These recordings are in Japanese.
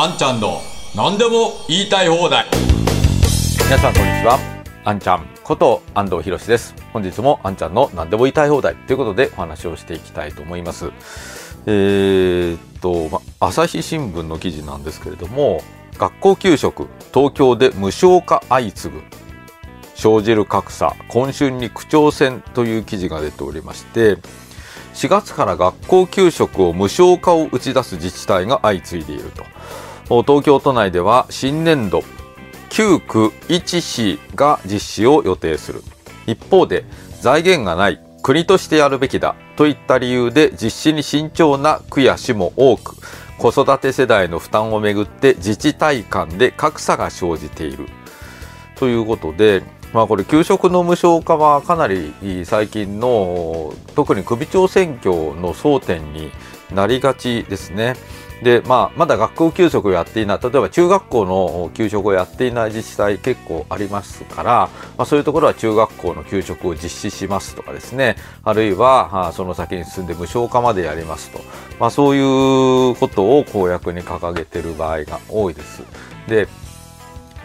あんちゃんの何でも言いたい放題。皆さんこんにちは。あんちゃんこと安藤博です。本日もあんちゃんの何でも言いたい放題ということでお話をしていきたいと思います。えー、っと、ま、朝日新聞の記事なんですけれども学校給食東京で無償化相次ぐ。生じる格差今春に区長選という記事が出ておりまして4月から学校給食を無償化を打ち出す自治体が相次いでいると。東京都内では新年度9区1市が実施を予定する一方で財源がない国としてやるべきだといった理由で実施に慎重な区や市も多く子育て世代の負担をめぐって自治体間で格差が生じているということでまあこれ給食の無償化はかなり最近の特に首長選挙の争点になりがちですね。で、まあ、まだ学校給食をやっていない、例えば中学校の給食をやっていない自治体結構ありますから、まあ、そういうところは中学校の給食を実施しますとかですね、あるいは、その先に進んで無償化までやりますと、まあ、そういうことを公約に掲げている場合が多いです。で、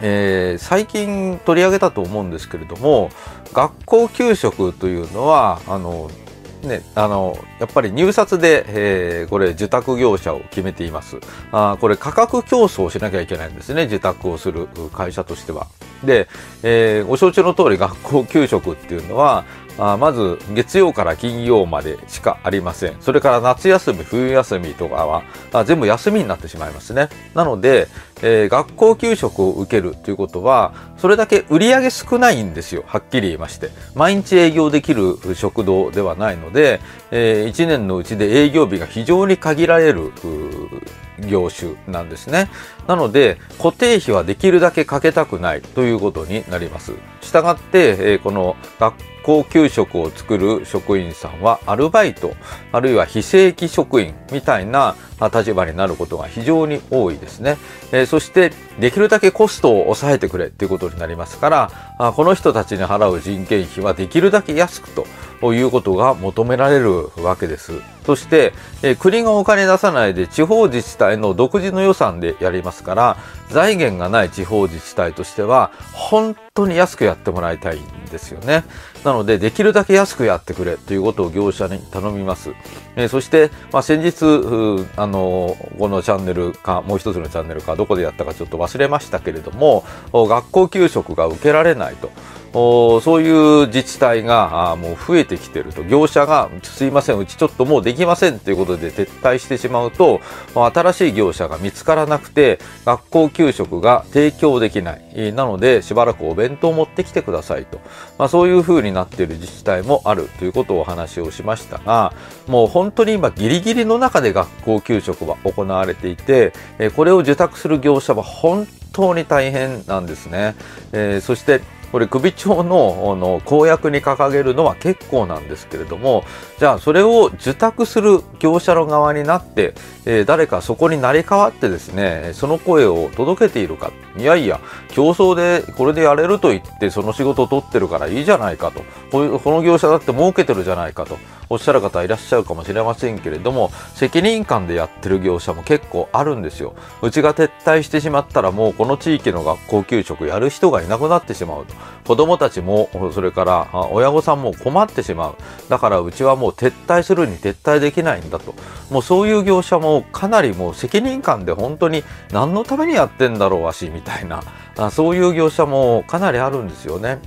えー、最近取り上げたと思うんですけれども学校給食というのはあのね、あのやっぱり入札で、えー、これ受託業者を決めています。あこれ価格競争しなきゃいけないんですね受託をする会社としては。で、えー、ご承知の通り学校給食っていうのはあまず月曜から金曜までしかありません。それから夏休み、冬休みとかはあ全部休みになってしまいますね。なので、えー、学校給食を受けるということは、それだけ売り上げ少ないんですよ。はっきり言いまして。毎日営業できる食堂ではないので、えー、1年のうちで営業日が非常に限られる業種なんですね。なので、固定費はできるだけかけたくないということになります。したがって、えー、この学校高給食を作る職員さんはアルバイトあるいは非正規職員みたいな立場になることが非常に多いですね、えー、そしてできるだけコストを抑えてくれということになりますからあこの人たちに払う人件費はできるだけ安くということが求められるわけですそして、え、国がお金出さないで地方自治体の独自の予算でやりますから財源がない地方自治体としては本当に安くやってもらいたいんですよね。なので、できるだけ安くやってくれということを業者に頼みます。え、そして、まあ、先日、あの、このチャンネルか、もう一つのチャンネルか、どこでやったかちょっと忘れましたけれども、学校給食が受けられないと。そういう自治体がもう増えてきてると。業者がすいませんうちちょっともうできませんということで撤退してしまうと新しい業者が見つからなくて学校給食が提供できない。なのでしばらくお弁当を持ってきてくださいと、まあ、そういうふうになっている自治体もあるということをお話をしましたがもう本当に今ギリギリの中で学校給食は行われていてこれを受託する業者は本当に大変なんですね、えー、そしてこれ首長のの公約に掲げるのは結構なんですけれどもじゃあそれを受託する業者の側になって、えー、誰かそこに成り代わってですねその声を届けているか。いやいや競争でこれでやれると言ってその仕事を取ってるからいいじゃないかと。この業者だって儲けてるじゃないかと。おっしゃる方いらっしゃるかもしれませんけれども責任感でやってる業者も結構あるんですよ。うちが撤退してしまったらもうこの地域の学校給食やる人がいなくなってしまうと。子供たちもそれから親御さんも困ってしまう。だからうちはもう撤退するに撤退できないんだと。もうそういう業者もかなりもう責任感で本当に何のためにやってんだろうわしみたいな。そういう業者もかなりあるんですよね。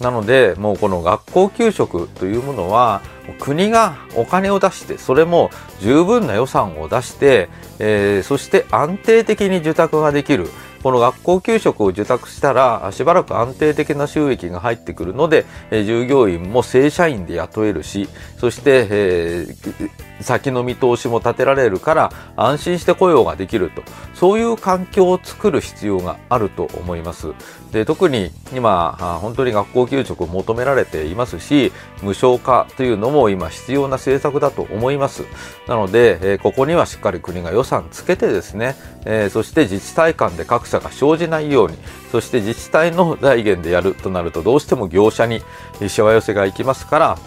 なのでもうこの学校給食というものは国がお金を出してそれも十分な予算を出して、えー、そして安定的に受託ができる。この学校給食を受託したらしばらく安定的な収益が入ってくるので、え従業員も正社員で雇えるしそして、えー、先の見通しも立てられるから安心して雇用ができると。そういう環境を作る必要があると思います。で特に今本当に学校給食を求められていますし無償化というのも今必要な政策だと思います。なので、えここにはしっかり国が予算つけてですね、えそして自治体間で格差が生じないようにそして自治体の財源でやるとなるとどうしても業者にしわ寄せがいきますから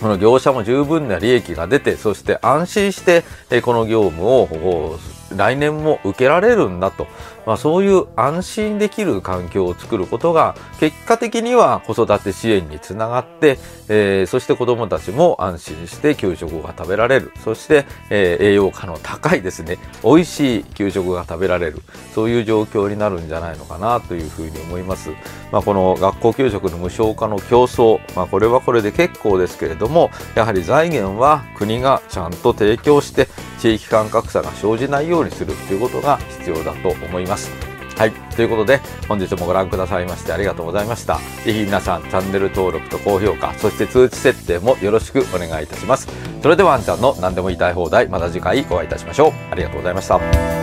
この業者も十分な利益が出てそして安心してこの業務を来年も受けられるんだと、まあ、そういう安心できる環境を作ることが結果的には子育て支援につながって、えー、そして子どもたちも安心して給食が食べられる。そして、えー、栄養価の高いですね。美味しい給食が食べられる。そういう状況になるんじゃないのかなというふうに思います。まあ、この学校給食の無償化の競争、まあ、これはこれで結構ですけれどもやはり財源は国がちゃんと提供して地域間格差が生じないようにするということが必要だと思います。はい。ということで、本日もご覧くださいましてありがとうございました。ぜひ皆さん、チャンネル登録と高評価、そして通知設定もよろしくお願いいたします。それでは、あんちゃんの何でも言いたい放題、また次回お会いいたしましょう。ありがとうございました。